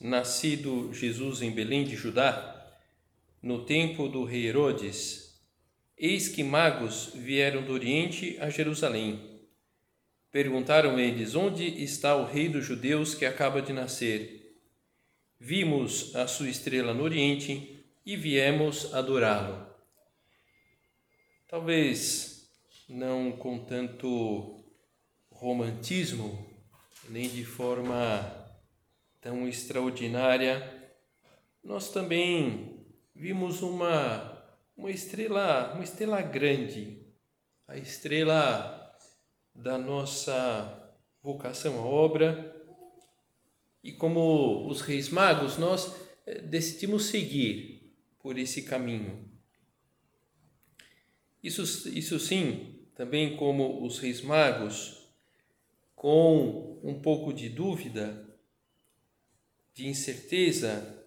nascido Jesus em Belém de Judá, no tempo do rei Herodes, eis que magos vieram do Oriente a Jerusalém. Perguntaram eles: Onde está o rei dos judeus que acaba de nascer? Vimos a sua estrela no Oriente e viemos adorá-lo. Talvez não com tanto romantismo, nem de forma tão extraordinária, nós também vimos uma, uma estrela, uma estrela grande, a estrela da nossa vocação à obra. E como os reis magos, nós eh, decidimos seguir por esse caminho. Isso, isso sim, também como os reis magos, com um pouco de dúvida, de incerteza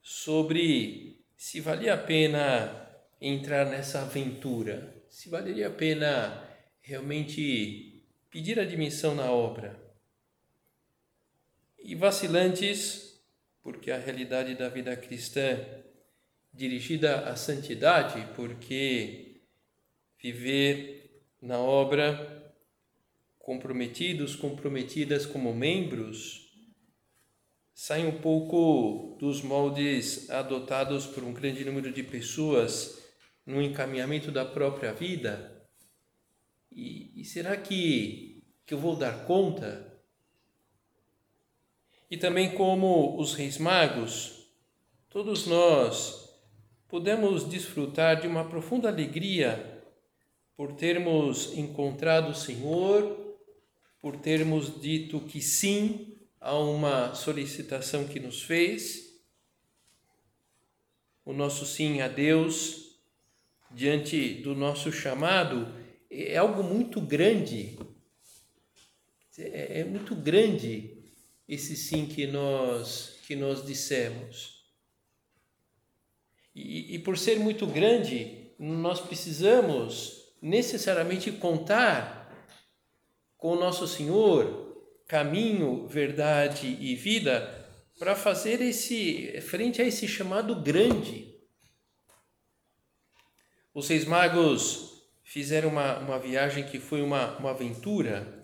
sobre se valia a pena entrar nessa aventura, se valeria a pena realmente pedir admissão na obra. E vacilantes, porque a realidade da vida cristã dirigida à santidade, porque viver na obra comprometidos, comprometidas como membros sai um pouco dos moldes adotados por um grande número de pessoas no encaminhamento da própria vida? E, e será que, que eu vou dar conta? E também, como os reis magos, todos nós podemos desfrutar de uma profunda alegria por termos encontrado o Senhor, por termos dito que sim a uma solicitação que nos fez, o nosso sim a Deus diante do nosso chamado é algo muito grande. É, é muito grande esse sim que nós que nós dissemos. E, e por ser muito grande, nós precisamos necessariamente contar com o nosso Senhor, caminho, verdade e vida para fazer esse frente a esse chamado grande. Os seis magos fizeram uma, uma viagem que foi uma, uma aventura.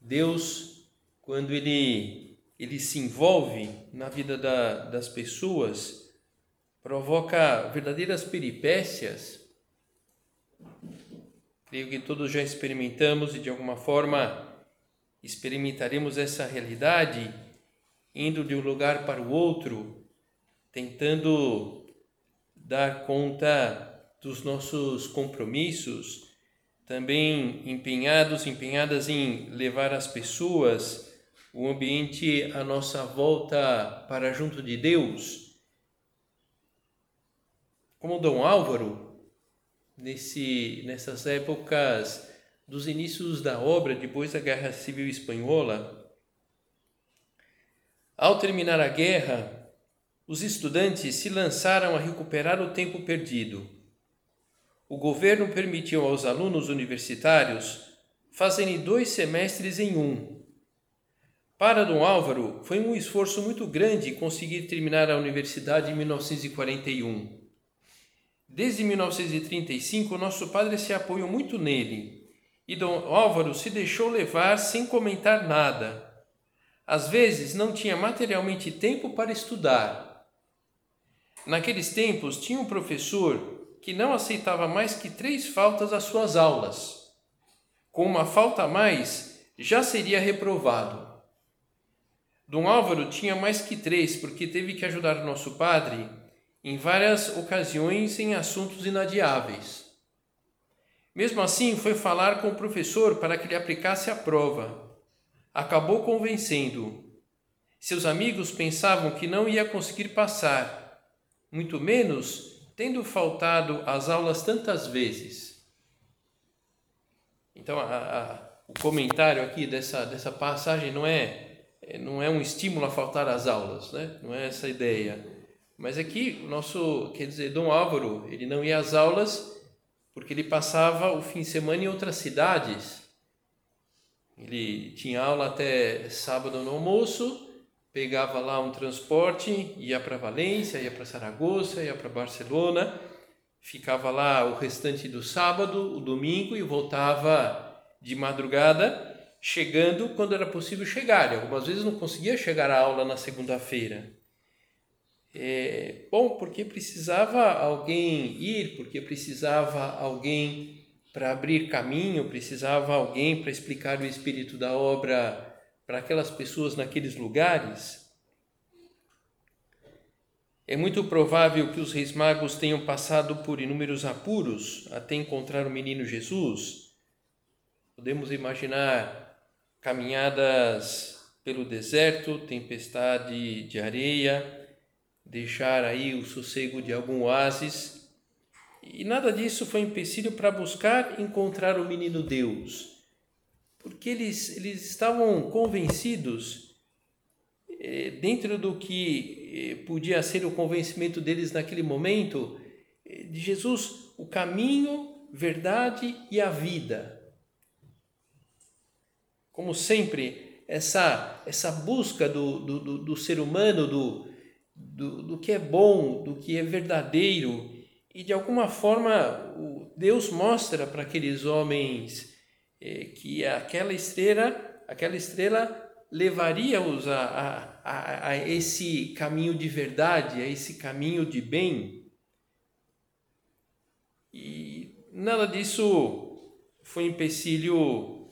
Deus, quando ele, ele se envolve na vida da, das pessoas, provoca verdadeiras peripécias. Creio que todos já experimentamos e de alguma forma experimentaremos essa realidade indo de um lugar para o outro, tentando dar conta dos nossos compromissos, também empenhados, empenhadas em levar as pessoas, o ambiente à nossa volta para junto de Deus. Como Dom Álvaro, nesse, nessas épocas dos inícios da obra depois da Guerra Civil Espanhola. Ao terminar a guerra, os estudantes se lançaram a recuperar o tempo perdido. O governo permitiu aos alunos universitários fazerem dois semestres em um. Para Dom Álvaro, foi um esforço muito grande conseguir terminar a universidade em 1941. Desde 1935, nosso padre se apoiou muito nele e Dom Álvaro se deixou levar sem comentar nada. Às vezes não tinha materialmente tempo para estudar. Naqueles tempos tinha um professor que não aceitava mais que três faltas às suas aulas. Com uma falta a mais, já seria reprovado. Dom Álvaro tinha mais que três, porque teve que ajudar o nosso padre em várias ocasiões em assuntos inadiáveis. Mesmo assim, foi falar com o professor para que lhe aplicasse a prova. Acabou convencendo. Seus amigos pensavam que não ia conseguir passar, muito menos tendo faltado às aulas tantas vezes. Então, a, a, o comentário aqui dessa, dessa passagem não é é, não é um estímulo a faltar às aulas, né? Não é essa a ideia. Mas aqui, o nosso, quer dizer, Dom Álvaro, ele não ia às aulas porque ele passava o fim de semana em outras cidades. Ele tinha aula até sábado no almoço, pegava lá um transporte, ia para Valência, ia para Saragoça, ia para Barcelona, ficava lá o restante do sábado, o domingo e voltava de madrugada chegando quando era possível chegar. E algumas vezes não conseguia chegar à aula na segunda-feira. É, bom, porque precisava alguém ir, porque precisava alguém para abrir caminho, precisava alguém para explicar o espírito da obra para aquelas pessoas naqueles lugares. É muito provável que os reis magos tenham passado por inúmeros apuros até encontrar o menino Jesus. Podemos imaginar caminhadas pelo deserto, tempestade de areia, deixar aí o sossego de algum oásis. E nada disso foi empecilho para buscar encontrar o menino Deus, porque eles, eles estavam convencidos, eh, dentro do que eh, podia ser o convencimento deles naquele momento, eh, de Jesus, o caminho, verdade e a vida. Como sempre, essa, essa busca do, do, do, do ser humano, do, do, do que é bom, do que é verdadeiro, e de alguma forma Deus mostra para aqueles homens eh, que aquela estrela, aquela estrela levaria-os a, a, a, a, esse caminho de verdade, a esse caminho de bem. E nada disso foi empecilho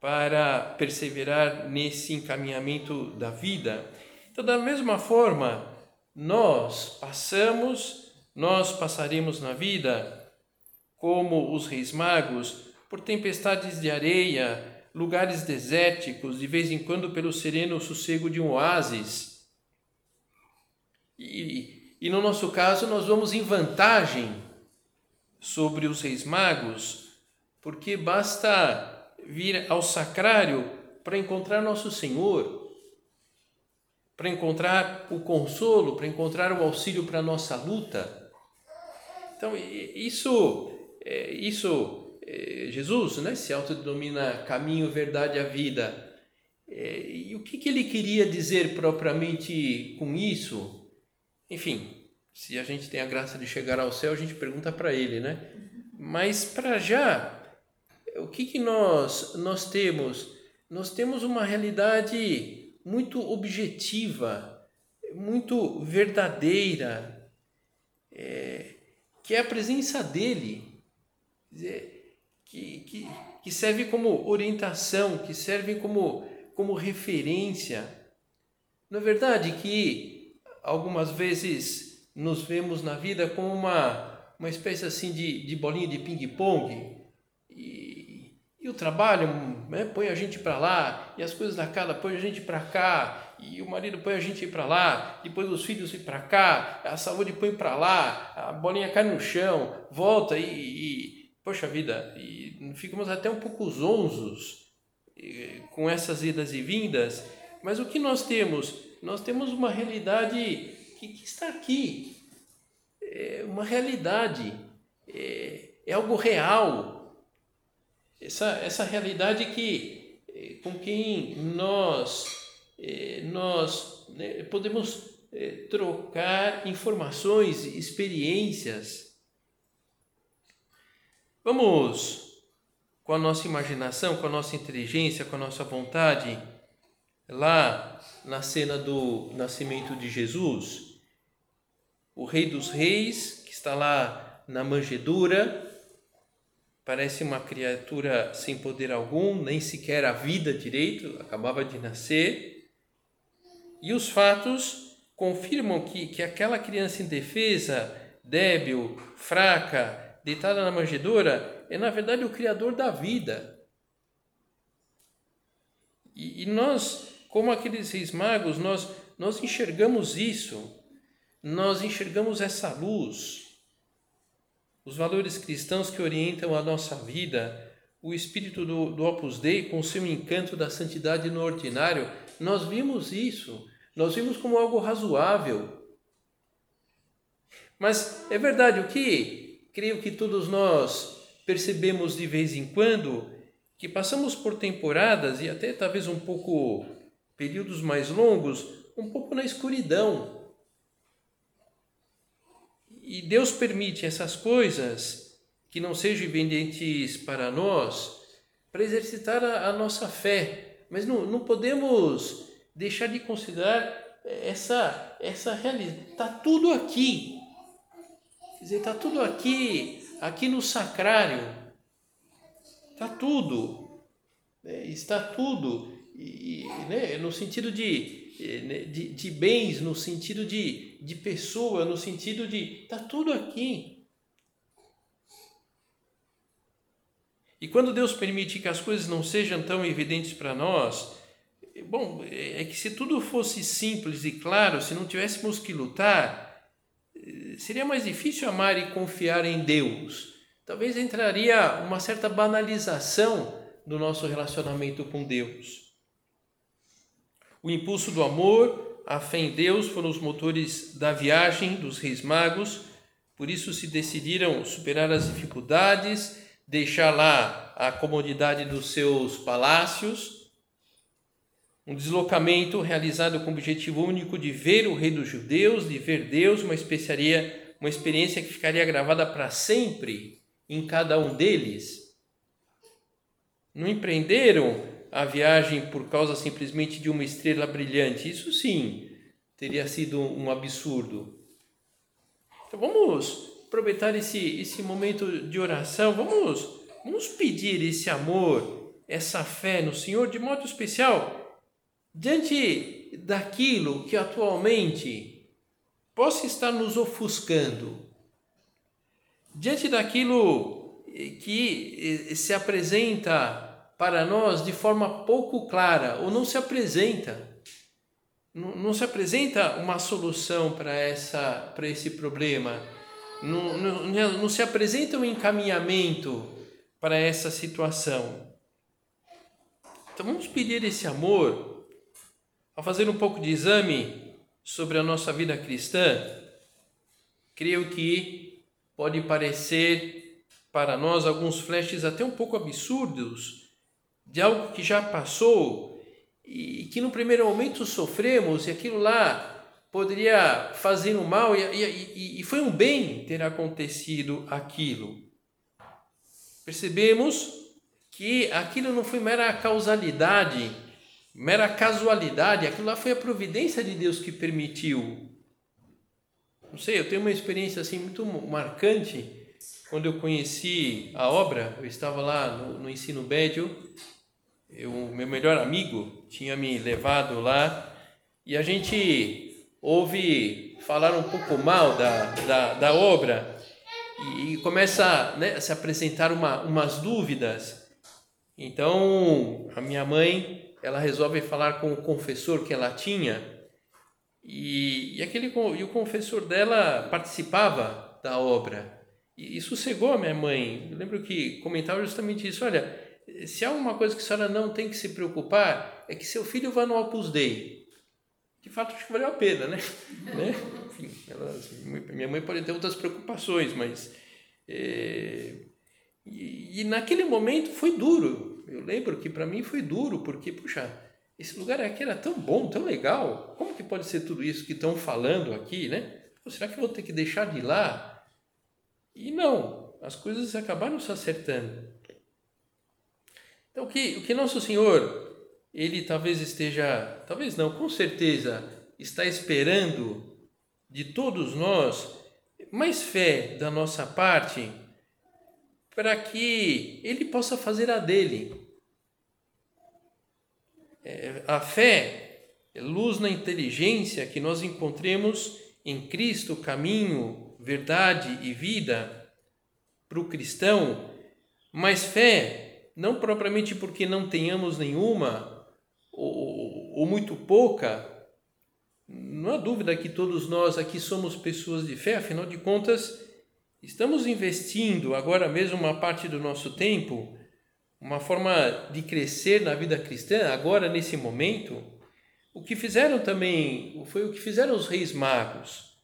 para perseverar nesse encaminhamento da vida. Então, da mesma forma, nós passamos, nós passaremos na vida como os reis magos por tempestades de areia, lugares desérticos, de vez em quando pelo sereno sossego de um oásis. E, e no nosso caso, nós vamos em vantagem sobre os reis magos, porque basta vir ao sacrário para encontrar nosso Senhor, para encontrar o consolo, para encontrar o auxílio para a nossa luta. Então, isso, é, isso é, Jesus né, se autodenomina caminho, verdade e vida. É, e o que, que ele queria dizer propriamente com isso? Enfim, se a gente tem a graça de chegar ao céu, a gente pergunta para ele, né? Mas para já, o que, que nós, nós temos? Nós temos uma realidade muito objetiva, muito verdadeira, é, que é a presença dele, dizer, que, que, que serve como orientação, que serve como, como referência. É verdade que algumas vezes nos vemos na vida como uma, uma espécie assim de, de bolinha de ping-pong? E o trabalho né, põe a gente para lá, e as coisas da casa põe a gente para cá, e o marido põe a gente para lá, depois os filhos ir para cá, a saúde põe para lá, a bolinha cai no chão, volta e, e poxa vida, e ficamos até um pouco zonzos com essas idas e vindas, mas o que nós temos? Nós temos uma realidade que, que está aqui, é uma realidade, é, é algo real, essa, essa realidade que eh, com quem nós eh, nós né, podemos eh, trocar informações, experiências. Vamos com a nossa imaginação, com a nossa inteligência, com a nossa vontade, lá na cena do nascimento de Jesus, o Rei dos Reis, que está lá na manjedoura, parece uma criatura sem poder algum, nem sequer a vida direito, acabava de nascer. E os fatos confirmam que, que aquela criança indefesa, débil, fraca, deitada na manjedoura, é na verdade o Criador da vida. E, e nós, como aqueles reis magos, nós, nós enxergamos isso, nós enxergamos essa luz os valores cristãos que orientam a nossa vida, o espírito do, do Opus Dei com seu encanto da santidade no ordinário, nós vimos isso, nós vimos como algo razoável. Mas é verdade o que creio que todos nós percebemos de vez em quando que passamos por temporadas e até talvez um pouco períodos mais longos, um pouco na escuridão e Deus permite essas coisas que não sejam evidentes para nós, para exercitar a, a nossa fé. Mas não, não podemos deixar de considerar essa, essa realidade. Está tudo aqui. Dizer, está tudo aqui, aqui no sacrário. Está tudo. É, está tudo. E, né, no sentido de né, de, de bens, no sentido de, de pessoa, no sentido de. Está tudo aqui. E quando Deus permite que as coisas não sejam tão evidentes para nós, bom, é que se tudo fosse simples e claro, se não tivéssemos que lutar, seria mais difícil amar e confiar em Deus. Talvez entraria uma certa banalização do nosso relacionamento com Deus. O impulso do amor, a fé em Deus foram os motores da viagem dos reis magos, por isso se decidiram superar as dificuldades, deixar lá a comodidade dos seus palácios. Um deslocamento realizado com o objetivo único de ver o rei dos judeus, de ver Deus, uma especiaria, uma experiência que ficaria gravada para sempre em cada um deles. Não empreenderam a viagem por causa simplesmente de uma estrela brilhante. Isso sim teria sido um absurdo. Então vamos aproveitar esse, esse momento de oração, vamos, vamos pedir esse amor, essa fé no Senhor de modo especial diante daquilo que atualmente possa estar nos ofuscando, diante daquilo que se apresenta para nós de forma pouco clara ou não se apresenta. Não, não se apresenta uma solução para, essa, para esse problema. Não, não, não se apresenta um encaminhamento para essa situação. Então vamos pedir esse amor ao fazer um pouco de exame sobre a nossa vida cristã. Creio que pode parecer para nós alguns flashes até um pouco absurdos de algo que já passou e que no primeiro momento sofremos e aquilo lá poderia fazer um mal e, e, e foi um bem ter acontecido aquilo. Percebemos que aquilo não foi mera causalidade, mera casualidade, aquilo lá foi a providência de Deus que permitiu. Não sei, eu tenho uma experiência assim muito marcante quando eu conheci a obra, eu estava lá no, no ensino médio eu, meu melhor amigo tinha me levado lá e a gente ouve falar um pouco mal da, da, da obra e, começa né, a se apresentar uma, umas dúvidas. Então a minha mãe ela resolve falar com o confessor que ela tinha e, e, aquele, e o confessor dela participava da obra. E isso cegou a minha mãe. Eu lembro que comentava justamente isso: olha, se há uma coisa que a senhora não tem que se preocupar, é que seu filho vá no Opus Dei. De fato, acho que valeu a pena, né? né? Enfim, minha mãe pode ter outras preocupações, mas. É, e, e, naquele momento foi duro. Eu lembro que para mim foi duro, porque, puxa, esse lugar aqui era tão bom, tão legal. Como que pode ser tudo isso que estão falando aqui, né? Pô, será que eu vou ter que deixar de ir lá? E não, as coisas acabaram se acertando. Então, o que, que Nosso Senhor, Ele talvez esteja, talvez não, com certeza, está esperando de todos nós, mais fé da nossa parte, para que ele possa fazer a dele. É, a fé é luz na inteligência que nós encontremos em Cristo, caminho, verdade e vida para o cristão, mas fé, não propriamente porque não tenhamos nenhuma ou, ou muito pouca, não há dúvida que todos nós aqui somos pessoas de fé, afinal de contas, estamos investindo agora mesmo uma parte do nosso tempo, uma forma de crescer na vida cristã, agora nesse momento. O que fizeram também, foi o que fizeram os reis magos.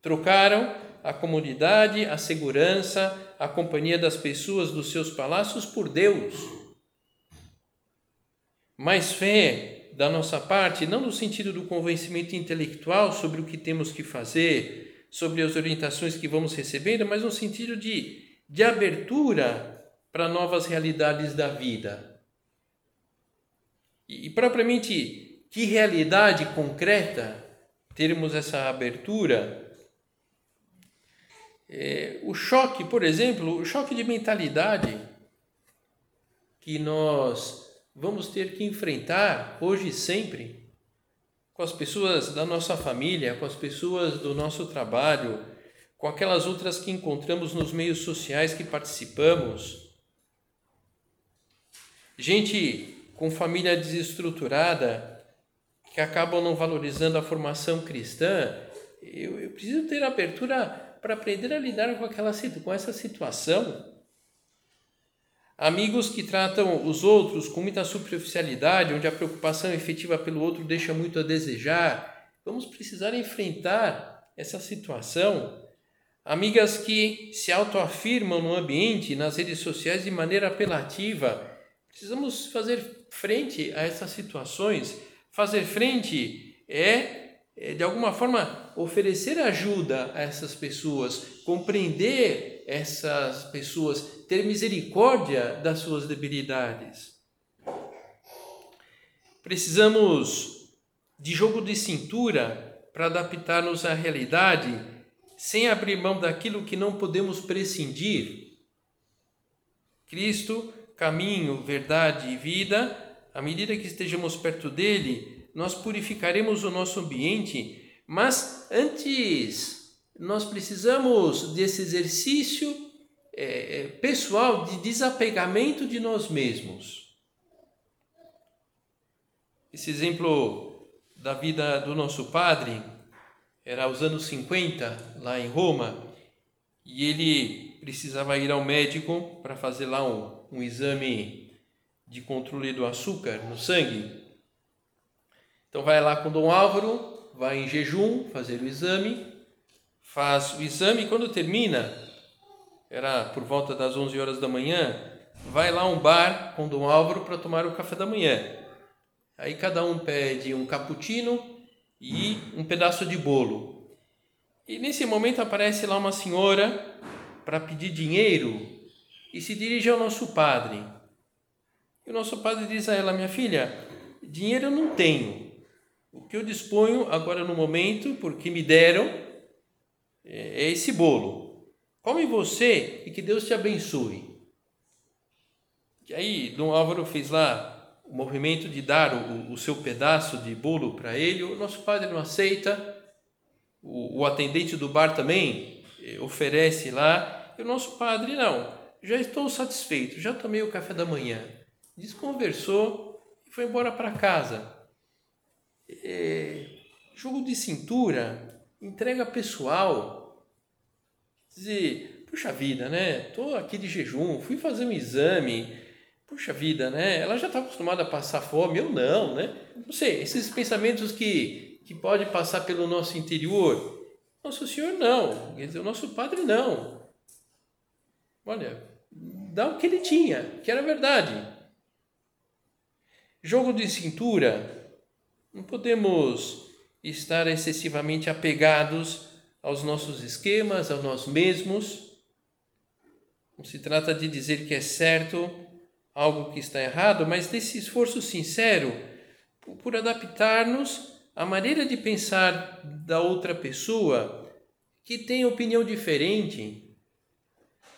Trocaram a comunidade, a segurança, a companhia das pessoas dos seus palácios por Deus. Mais fé, da nossa parte, não no sentido do convencimento intelectual sobre o que temos que fazer, sobre as orientações que vamos recebendo, mas no sentido de, de abertura para novas realidades da vida. E, e propriamente, que realidade concreta termos essa abertura? É, o choque, por exemplo, o choque de mentalidade que nós vamos ter que enfrentar hoje e sempre com as pessoas da nossa família, com as pessoas do nosso trabalho, com aquelas outras que encontramos nos meios sociais que participamos. Gente com família desestruturada, que acabam não valorizando a formação cristã, eu, eu preciso ter abertura para aprender a lidar com, aquela, com essa situação Amigos que tratam os outros com muita superficialidade, onde a preocupação efetiva pelo outro deixa muito a desejar. Vamos precisar enfrentar essa situação. Amigas que se autoafirmam no ambiente, nas redes sociais de maneira apelativa. Precisamos fazer frente a essas situações. Fazer frente é, é de alguma forma, oferecer ajuda a essas pessoas, compreender essas pessoas, ter misericórdia das suas debilidades. Precisamos de jogo de cintura para adaptar-nos à realidade, sem abrir mão daquilo que não podemos prescindir. Cristo, caminho, verdade e vida, à medida que estejamos perto dele, nós purificaremos o nosso ambiente, mas antes nós precisamos desse exercício é, é, pessoal de desapegamento de nós mesmos. Esse exemplo da vida do nosso padre era aos anos 50, lá em Roma, e ele precisava ir ao médico para fazer lá um, um exame de controle do açúcar no sangue. Então vai lá com Dom Álvaro, vai em jejum fazer o exame faz o exame e quando termina, era por volta das 11 horas da manhã, vai lá a um bar com Dom Álvaro para tomar o café da manhã. Aí cada um pede um cappuccino e um pedaço de bolo. E nesse momento aparece lá uma senhora para pedir dinheiro e se dirige ao nosso padre. E o nosso padre diz a ela: Minha filha, dinheiro eu não tenho. O que eu disponho agora no momento, porque me deram, é, é esse bolo. Come você e que Deus te abençoe. E aí, Dom Álvaro fez lá o movimento de dar o, o seu pedaço de bolo para ele. O nosso padre não aceita. O, o atendente do bar também eh, oferece lá. E o nosso padre, não. Já estou satisfeito, já tomei o café da manhã. Desconversou e foi embora para casa. É, jogo de cintura entrega pessoal. Dizer, puxa vida, né? Tô aqui de jejum, fui fazer um exame. Puxa vida, né? Ela já está acostumada a passar fome, eu não, né? Não sei, esses pensamentos que, que pode passar pelo nosso interior. Nosso Senhor não, quer dizer, o nosso Padre não. Olha, dá o que ele tinha, que era verdade. Jogo de cintura, não podemos estar excessivamente apegados aos nossos esquemas, a nós mesmos. Não se trata de dizer que é certo algo que está errado, mas desse esforço sincero por adaptar-nos a maneira de pensar da outra pessoa que tem opinião diferente,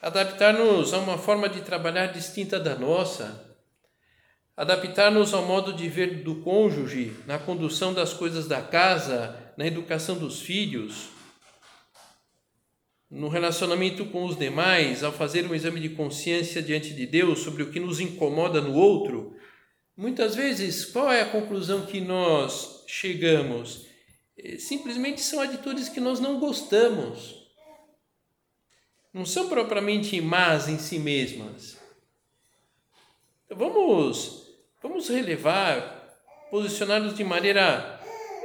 adaptar-nos a uma forma de trabalhar distinta da nossa, adaptar-nos ao modo de ver do cônjuge na condução das coisas da casa, na educação dos filhos, no relacionamento com os demais, ao fazer um exame de consciência diante de Deus sobre o que nos incomoda no outro, muitas vezes qual é a conclusão que nós chegamos? É, simplesmente são atitudes que nós não gostamos não são propriamente más em si mesmas. Vamos, vamos relevar, posicionar-nos de maneira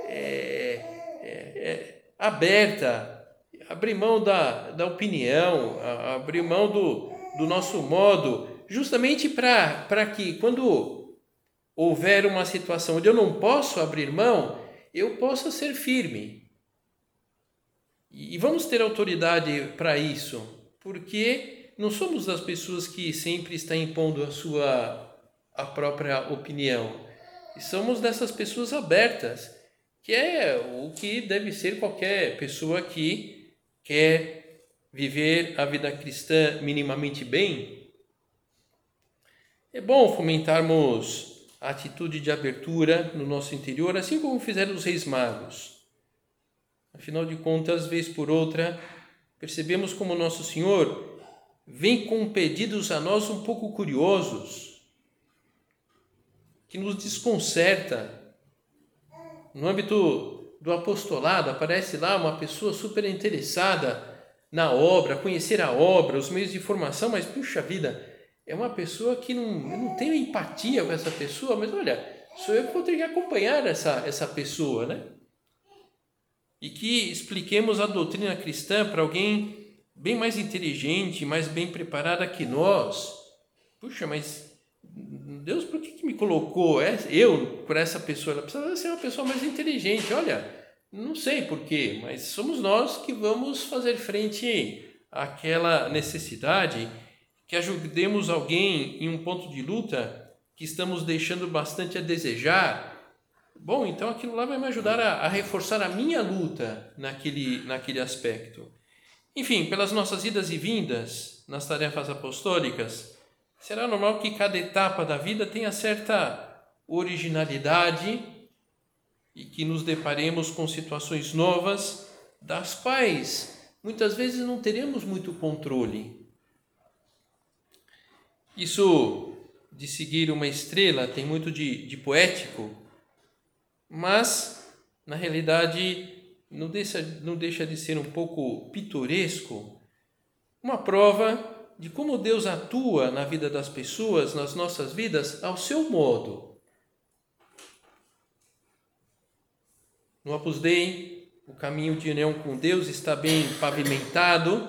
é, é, é, aberta, abrir mão da, da opinião, abrir mão do, do nosso modo, justamente para que quando houver uma situação onde eu não posso abrir mão, eu possa ser firme. E vamos ter autoridade para isso porque não somos das pessoas que sempre está impondo a sua a própria opinião. E somos dessas pessoas abertas, que é o que deve ser qualquer pessoa que quer viver a vida cristã minimamente bem. É bom fomentarmos a atitude de abertura no nosso interior, assim como fizeram os reis magos. Afinal de contas, vez por outra, percebemos como Nosso Senhor vem com pedidos a nós um pouco curiosos, que nos desconcerta. No âmbito do apostolado, aparece lá uma pessoa super interessada na obra, conhecer a obra, os meios de formação, mas puxa vida, é uma pessoa que não, eu não tenho empatia com essa pessoa, mas olha, sou eu que vou ter que acompanhar essa, essa pessoa, né? e que expliquemos a doutrina cristã para alguém bem mais inteligente, mais bem preparada que nós. Puxa, mas Deus, por que, que me colocou eu para essa pessoa? Ela precisa ser uma pessoa mais inteligente. Olha, não sei porquê, mas somos nós que vamos fazer frente àquela necessidade, que ajudemos alguém em um ponto de luta que estamos deixando bastante a desejar Bom, então aquilo lá vai me ajudar a, a reforçar a minha luta naquele, naquele aspecto. Enfim, pelas nossas idas e vindas nas tarefas apostólicas, será normal que cada etapa da vida tenha certa originalidade e que nos deparemos com situações novas das quais muitas vezes não teremos muito controle. Isso de seguir uma estrela tem muito de, de poético, mas na realidade não deixa, não deixa de ser um pouco pitoresco uma prova de como Deus atua na vida das pessoas, nas nossas vidas, ao seu modo. No Opus Dei, o caminho de união com Deus está bem pavimentado,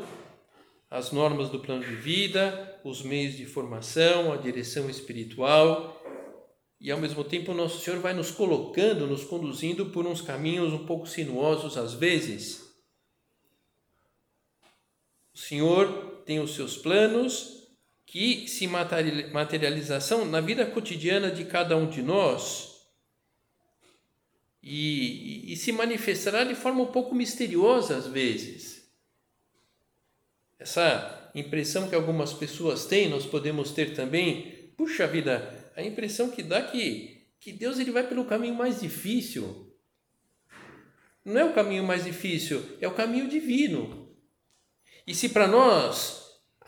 as normas do plano de vida, os meios de formação, a direção espiritual e ao mesmo tempo nosso Senhor vai nos colocando, nos conduzindo por uns caminhos um pouco sinuosos às vezes. O Senhor tem os seus planos que se materialização na vida cotidiana de cada um de nós e, e, se manifestará de forma um pouco misteriosa às vezes. Essa impressão que algumas pessoas têm, nós podemos ter também, puxa vida, a impressão que dá que, que Deus ele vai pelo caminho mais difícil. Não é o caminho mais difícil, é o caminho divino. E se para nós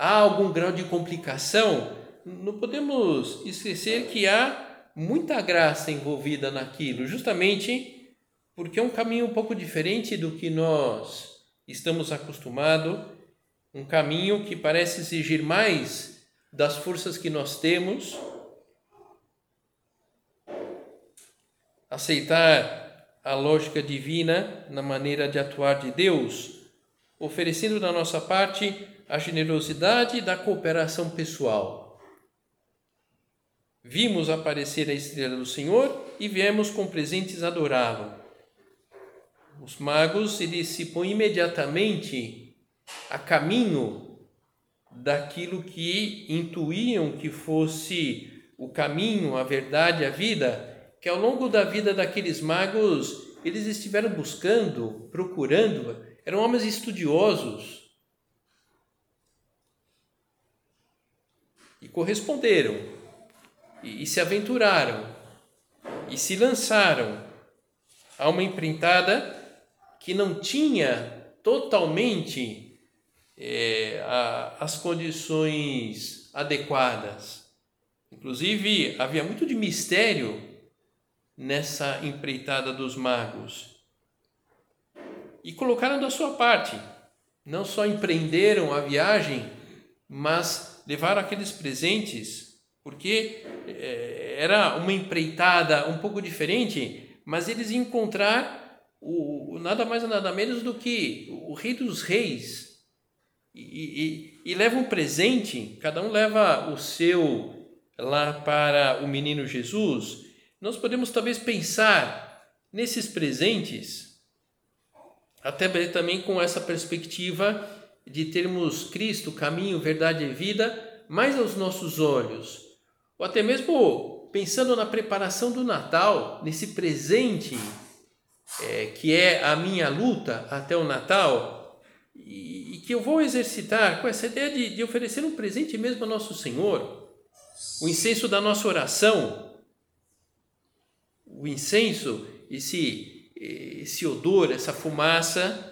há algum grau de complicação, não podemos esquecer que há muita graça envolvida naquilo, justamente porque é um caminho um pouco diferente do que nós estamos acostumados, um caminho que parece exigir mais das forças que nós temos aceitar a lógica divina na maneira de atuar de Deus, oferecendo da nossa parte a generosidade da cooperação pessoal. Vimos aparecer a estrela do Senhor e viemos com presentes adorá-lo. Os magos eles se põem imediatamente a caminho daquilo que intuíam que fosse o caminho, a verdade, a vida, que ao longo da vida daqueles magos eles estiveram buscando, procurando, eram homens estudiosos. Corresponderam, e, e se aventuraram, e se lançaram a uma empreitada que não tinha totalmente é, a, as condições adequadas. Inclusive, havia muito de mistério nessa empreitada dos magos. E colocaram da sua parte. Não só empreenderam a viagem, mas levaram aqueles presentes, porque é, era uma empreitada um pouco diferente, mas eles iam encontrar o, nada mais nada menos do que o Rei dos Reis. E, e, e leva um presente, cada um leva o seu lá para o menino Jesus. Nós podemos talvez pensar nesses presentes, até também com essa perspectiva de termos Cristo, caminho, verdade e vida, mais aos nossos olhos, ou até mesmo pensando na preparação do Natal, nesse presente é, que é a minha luta até o Natal, e, e, que eu vou exercitar com essa ideia de, de oferecer um presente mesmo a nosso Senhor, o incenso da nossa oração, o incenso, esse, esse odor, essa fumaça,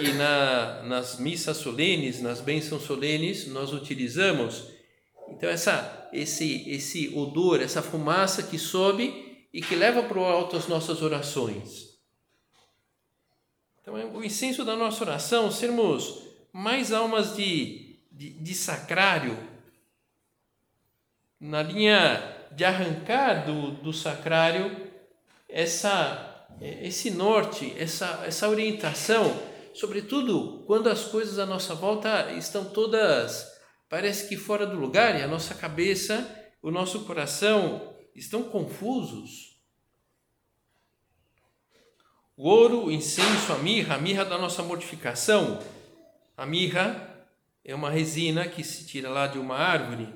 que na, nas missas solenes, nas bênçãos solenes, nós utilizamos. Então, essa, esse, esse odor, essa fumaça que sobe e que leva para o alto as nossas orações. Então, é o incenso da nossa oração, sermos mais almas de, de, de sacrário, na linha de arrancar do, do sacrário essa, esse norte, essa, essa orientação, sobretudo quando as coisas à nossa volta estão todas, parece que fora do lugar e a nossa cabeça, o nosso coração estão confusos. O ouro, o incenso, a mirra, a mirra da nossa mortificação. A mirra é uma resina que se tira lá de uma árvore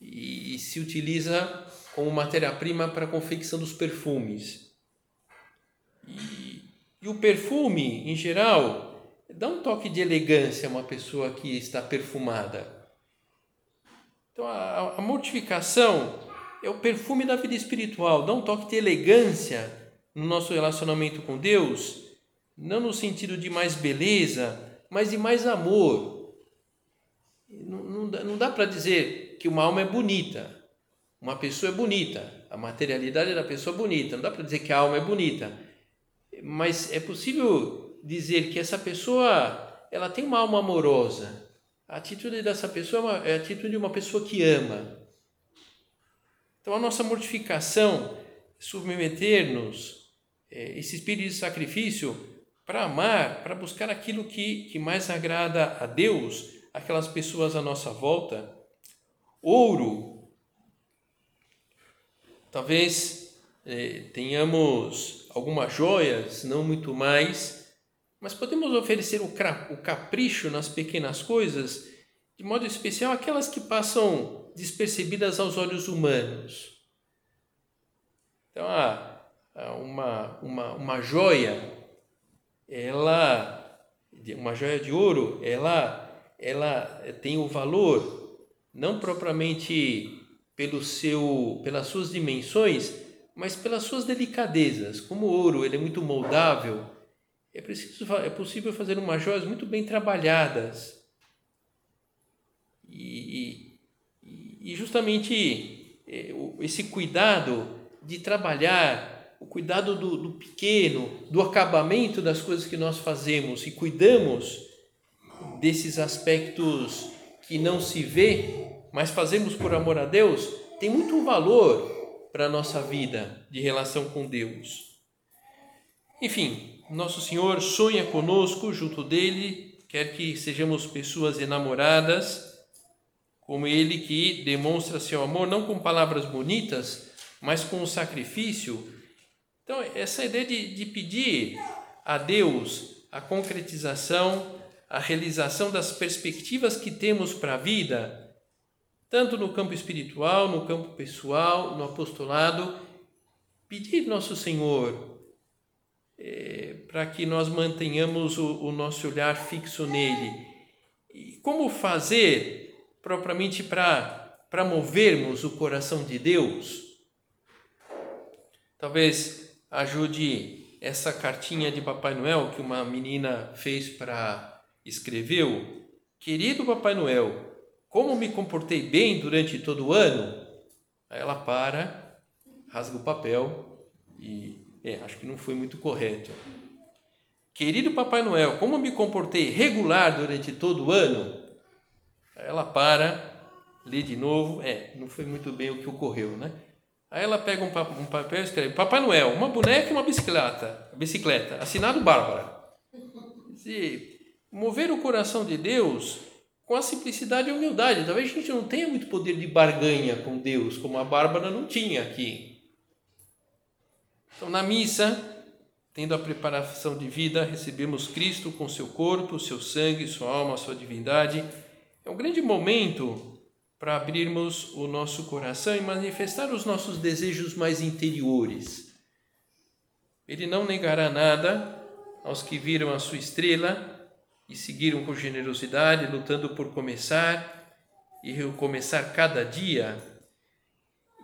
e, se utiliza como matéria-prima para a confecção dos perfumes. E, e o perfume, em geral, dá um toque de elegância a uma pessoa que está perfumada. Então, a, a mortificação é o perfume da vida espiritual, dá um toque de elegância no nosso relacionamento com Deus, não no sentido de mais beleza, mas de mais amor. Não, não dá, não dá para dizer que uma alma é bonita. Uma pessoa é bonita. A materialidade da pessoa é bonita. Não dá para dizer que a alma é bonita. Mas é possível dizer que essa pessoa ela tem uma alma amorosa. A atitude dessa pessoa é, é a atitude de uma pessoa que ama. Então a nossa mortificação, submeter-nos, é, esse espírito de sacrifício, para amar, para buscar aquilo que, que mais agrada a Deus, aquelas pessoas à nossa volta, ouro. Talvez eh, tenhamos algumas joias, não muito mais, mas podemos oferecer o, o capricho nas pequenas coisas, de modo especial aquelas que passam despercebidas aos olhos humanos. Então, uma, uma, uma joia, ela, uma joia de ouro, ela, ela tem o valor não propriamente pelo seu, pelas suas dimensões, mas pelas suas delicadezas. Como o ouro ele é muito moldável, é, preciso, é possível fazer umas joias muito bem trabalhadas. E, e, justamente é, esse cuidado de trabalhar, o cuidado do, do pequeno, do acabamento das coisas que nós fazemos e cuidamos desses aspectos que não se vê, mas fazemos por amor a Deus, tem muito valor para a nossa vida de relação com Deus. Enfim, nosso Senhor sonha conosco junto dele, quer que sejamos pessoas enamoradas, como ele que demonstra seu amor não com palavras bonitas, mas com o sacrifício. Então, essa ideia de, de pedir a Deus a concretização a realização das perspectivas que temos para a vida, tanto no campo espiritual, no campo pessoal, no apostolado, pedir nosso Senhor é, para que nós mantenhamos o, o nosso olhar fixo nele. E como fazer propriamente para movermos o coração de Deus? Talvez ajude essa cartinha de Papai Noel que uma menina fez para escreveu. Querido Papai Noel, como me comportei bem durante todo o ano? Aí ela para, rasga o papel e é, acho que não foi muito correto. Querido Papai Noel, como me comportei regular durante todo o ano? Aí ela para, lê de novo, é, não foi muito bem o que ocorreu, né? Aí ela pega um, papel e escreve: Papai Noel, uma boneca e uma bicicleta, bicicleta, assinado Bárbara. Se mover o coração de Deus com a simplicidade e a humildade. Talvez a gente não tenha muito poder de barganha com Deus, como a Bárbara não tinha aqui. Então, na missa, tendo a preparação de vida, recebemos Cristo com seu corpo, seu sangue, sua alma, sua divindade. É um grande momento para abrirmos o nosso coração e manifestar os nossos desejos mais interiores. Ele não negará nada aos que viram a sua estrela e seguiram com generosidade, lutando por começar e recomeçar cada dia.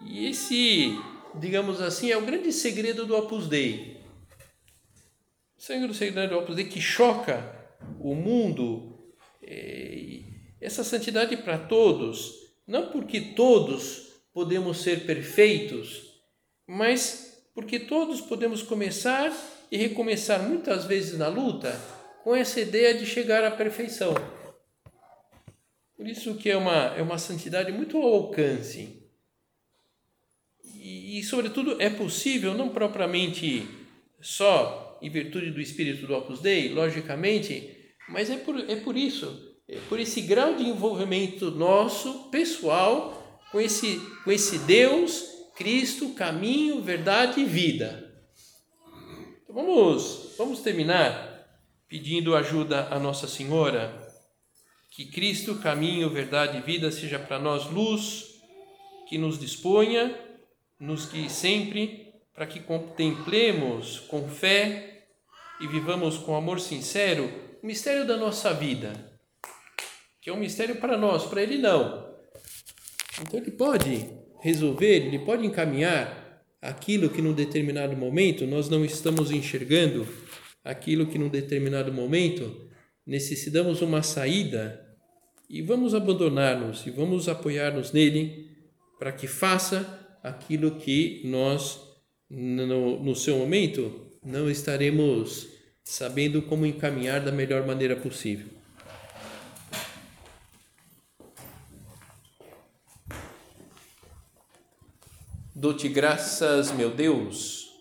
E esse, digamos assim, é o grande segredo do Opus Dei. O segredo do Opus Dei que choca o mundo, é, essa santidade para todos, não porque todos podemos ser perfeitos, mas porque todos podemos começar e recomeçar muitas vezes na luta com essa ideia de chegar à perfeição. Por isso que é uma, é uma santidade muito ao alcance. E, e, sobretudo, é possível, não propriamente só em virtude do espírito do Opus Dei, logicamente, mas é por, é por isso, é por esse grau de envolvimento nosso, pessoal, com esse, com esse Deus, Cristo, caminho, verdade e vida. Então vamos, vamos terminar pedindo ajuda a Nossa Senhora. Que Cristo, caminho, verdade e vida, seja para nós luz, que nos disponha, nos guie sempre, para que contemplemos com fé e vivamos com amor sincero o mistério da nossa vida, que é um mistério para nós, para Ele não. Então Ele pode resolver, Ele pode encaminhar aquilo que num determinado momento nós não estamos enxergando aquilo que num determinado momento necessitamos uma saída e vamos abandonar-nos e vamos apoiar-nos nele para que faça aquilo que nós no, no seu momento não estaremos sabendo como encaminhar da melhor maneira possível. Dou-te graças, meu Deus